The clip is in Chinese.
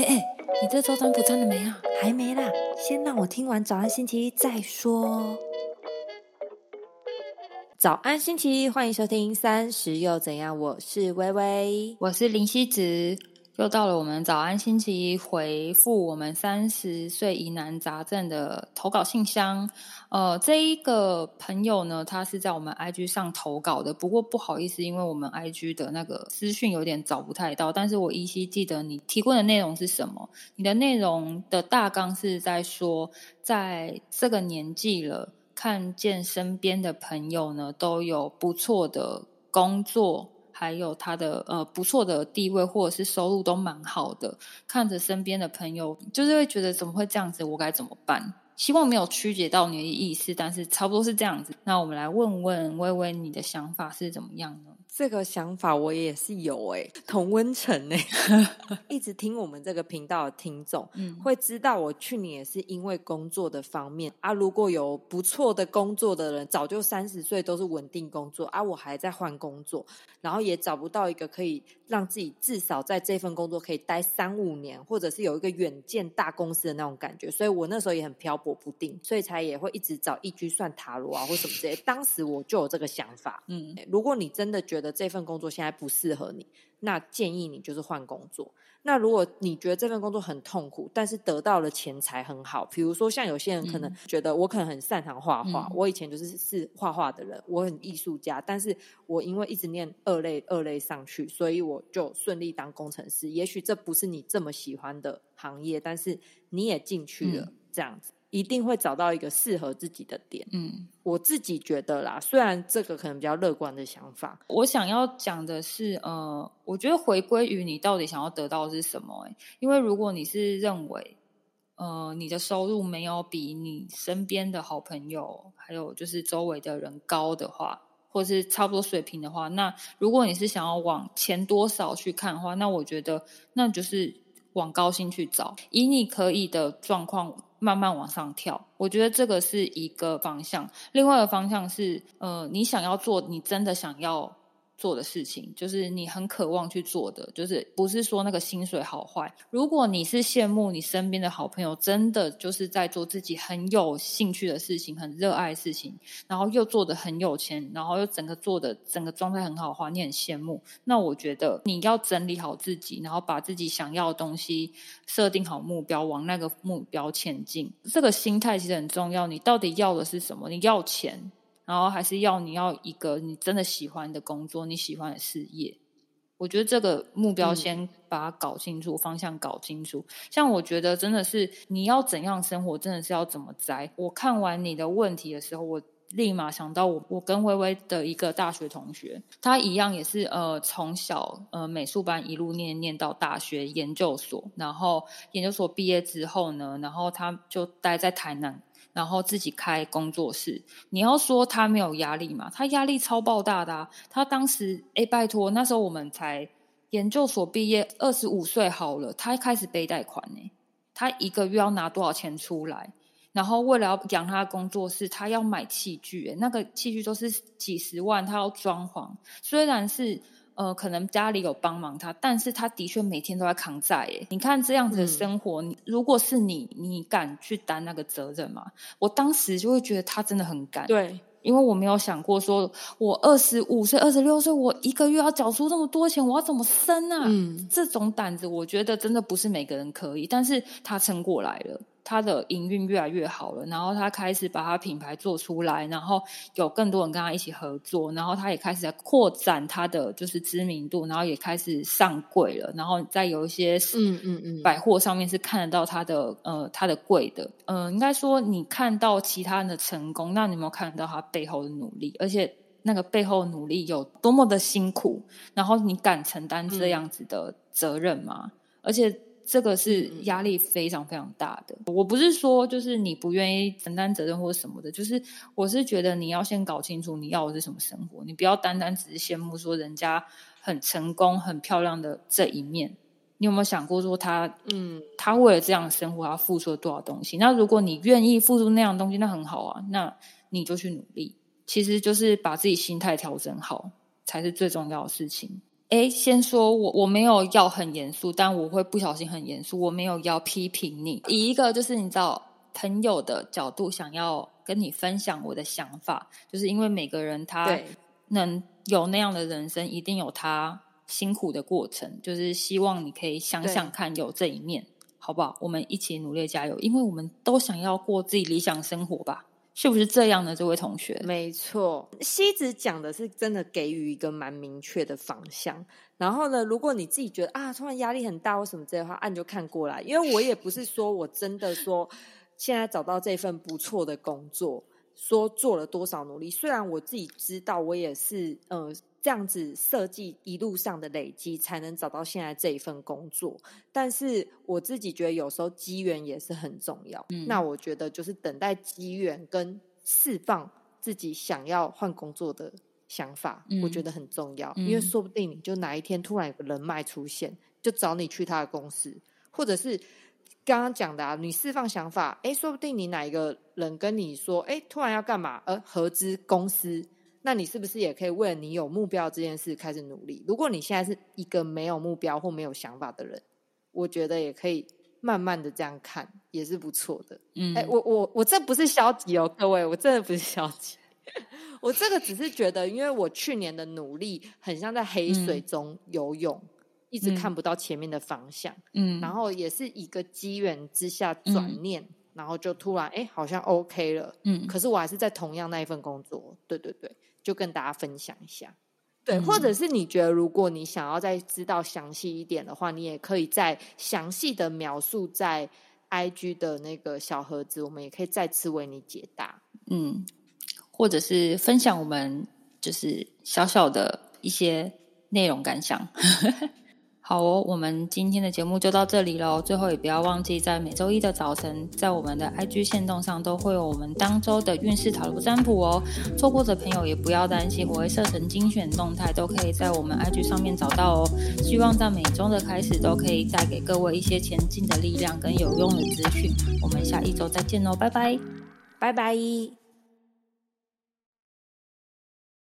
哎哎，你这周占卜占了没啊？还没啦，先让我听完早安星期一再说。早安星期一，欢迎收听三十又怎样？我是微微，我是林夕子。又到了我们早安星期一回复我们三十岁疑难杂症的投稿信箱。呃，这一个朋友呢，他是在我们 IG 上投稿的，不过不好意思，因为我们 IG 的那个资讯有点找不太到。但是我依稀记得你提问的内容是什么？你的内容的大纲是在说，在这个年纪了，看见身边的朋友呢都有不错的工作。还有他的呃不错的地位或者是收入都蛮好的，看着身边的朋友，就是会觉得怎么会这样子？我该怎么办？希望没有曲解到你的意思，但是差不多是这样子。那我们来问问微微，你的想法是怎么样呢？这个想法我也是有诶，同温层呢，一直听我们这个频道的听众，嗯，会知道我去年也是因为工作的方面啊，如果有不错的工作的人，早就三十岁都是稳定工作啊，我还在换工作，然后也找不到一个可以让自己至少在这份工作可以待三五年，或者是有一个远见大公司的那种感觉，所以我那时候也很漂泊不定，所以才也会一直找一居算塔罗啊或什么之类。当时我就有这个想法，嗯，如果你真的觉觉得这份工作现在不适合你，那建议你就是换工作。那如果你觉得这份工作很痛苦，但是得到了钱财很好，比如说像有些人可能觉得我可能很擅长画画，我以前就是是画画的人，我很艺术家，但是我因为一直念二类二类上去，所以我就顺利当工程师。也许这不是你这么喜欢的行业，但是你也进去了，这样子。一定会找到一个适合自己的点。嗯，我自己觉得啦，虽然这个可能比较乐观的想法，我想要讲的是，呃，我觉得回归于你到底想要得到的是什么？哎，因为如果你是认为，呃，你的收入没有比你身边的好朋友，还有就是周围的人高的话，或是差不多水平的话，那如果你是想要往前多少去看的话，那我觉得那就是往高薪去找，以你可以的状况。慢慢往上跳，我觉得这个是一个方向。另外一个方向是，呃，你想要做，你真的想要。做的事情就是你很渴望去做的，就是不是说那个薪水好坏。如果你是羡慕你身边的好朋友，真的就是在做自己很有兴趣的事情、很热爱的事情，然后又做的很有钱，然后又整个做的整个状态很好的话，你很羡慕。那我觉得你要整理好自己，然后把自己想要的东西设定好目标，往那个目标前进。这个心态其实很重要。你到底要的是什么？你要钱？然后还是要你要一个你真的喜欢的工作，你喜欢的事业。我觉得这个目标先把它搞清楚，方向搞清楚。像我觉得真的是你要怎样生活，真的是要怎么栽。我看完你的问题的时候，我立马想到我我跟微微的一个大学同学，他一样也是呃从小呃美术班一路念念到大学研究所，然后研究所毕业之后呢，然后他就待在台南。然后自己开工作室，你要说他没有压力嘛？他压力超爆大的。他当时，哎，拜托，那时候我们才研究所毕业，二十五岁好了，他开始背贷款呢。他一个月要拿多少钱出来？然后为了要养他的工作室，他要买器具，那个器具都是几十万，他要装潢。虽然是。呃，可能家里有帮忙他，但是他的确每天都在扛债。哎，你看这样子的生活，如果是你，你敢去担那个责任吗？我当时就会觉得他真的很敢。对，因为我没有想过，说我二十五岁、二十六岁，我一个月要缴出那么多钱，我要怎么生啊？嗯，这种胆子，我觉得真的不是每个人可以，但是他撑过来了。他的营运越来越好了，然后他开始把他品牌做出来，然后有更多人跟他一起合作，然后他也开始在扩展他的就是知名度，然后也开始上柜了，然后在有一些嗯嗯嗯百货上面是看得到他的呃他的柜的，嗯，应该说你看到其他人的成功，那你有没有看到他背后的努力？而且那个背后努力有多么的辛苦，然后你敢承担这样子的责任吗？而且。这个是压力非常非常大的。我不是说就是你不愿意承担责任或者什么的，就是我是觉得你要先搞清楚你要的是什么生活，你不要单单只是羡慕说人家很成功、很漂亮的这一面。你有没有想过说他，嗯，他为了这样的生活，他付出了多少东西？那如果你愿意付出那样东西，那很好啊，那你就去努力。其实就是把自己心态调整好，才是最重要的事情。哎，先说我我没有要很严肃，但我会不小心很严肃。我没有要批评你，以一个就是你知道朋友的角度，想要跟你分享我的想法，就是因为每个人他能有那样的人生，一定有他辛苦的过程，就是希望你可以想想看，有这一面。好不好？我们一起努力加油，因为我们都想要过自己理想生活吧？是不是这样呢，这位同学？没错，西子讲的是真的给予一个蛮明确的方向。然后呢，如果你自己觉得啊，突然压力很大或什么之类的话，按就看过来。因为我也不是说我真的说现在找到这份不错的工作，说做了多少努力。虽然我自己知道，我也是呃。这样子设计一路上的累积，才能找到现在这一份工作。但是我自己觉得，有时候机缘也是很重要。那我觉得就是等待机缘跟释放自己想要换工作的想法，我觉得很重要。因为说不定你就哪一天突然有个人脉出现，就找你去他的公司，或者是刚刚讲的啊，你释放想法，哎，说不定你哪一个人跟你说，哎，突然要干嘛？而合资公司。那你是不是也可以为了你有目标这件事开始努力？如果你现在是一个没有目标或没有想法的人，我觉得也可以慢慢的这样看，也是不错的。嗯，哎，我我我这不是消极哦，各位，我真的不是消极，我这个只是觉得，因为我去年的努力很像在黑水中游泳，一直看不到前面的方向。嗯，然后也是一个机缘之下转念，然后就突然哎，好像 OK 了。嗯，可是我还是在同样那一份工作。对对对。就跟大家分享一下，对，或者是你觉得如果你想要再知道详细一点的话，你也可以再详细的描述在 IG 的那个小盒子，我们也可以再次为你解答。嗯，或者是分享我们就是小小的一些内容感想。好哦，我们今天的节目就到这里喽。最后也不要忘记，在每周一的早晨，在我们的 IG 线动上都会有我们当周的运势塔罗占卜哦。错过的朋友也不要担心，我会设成精选动态，都可以在我们 IG 上面找到哦。希望在每周的开始都可以带给各位一些前进的力量跟有用的资讯。我们下一周再见喽，拜拜，拜拜。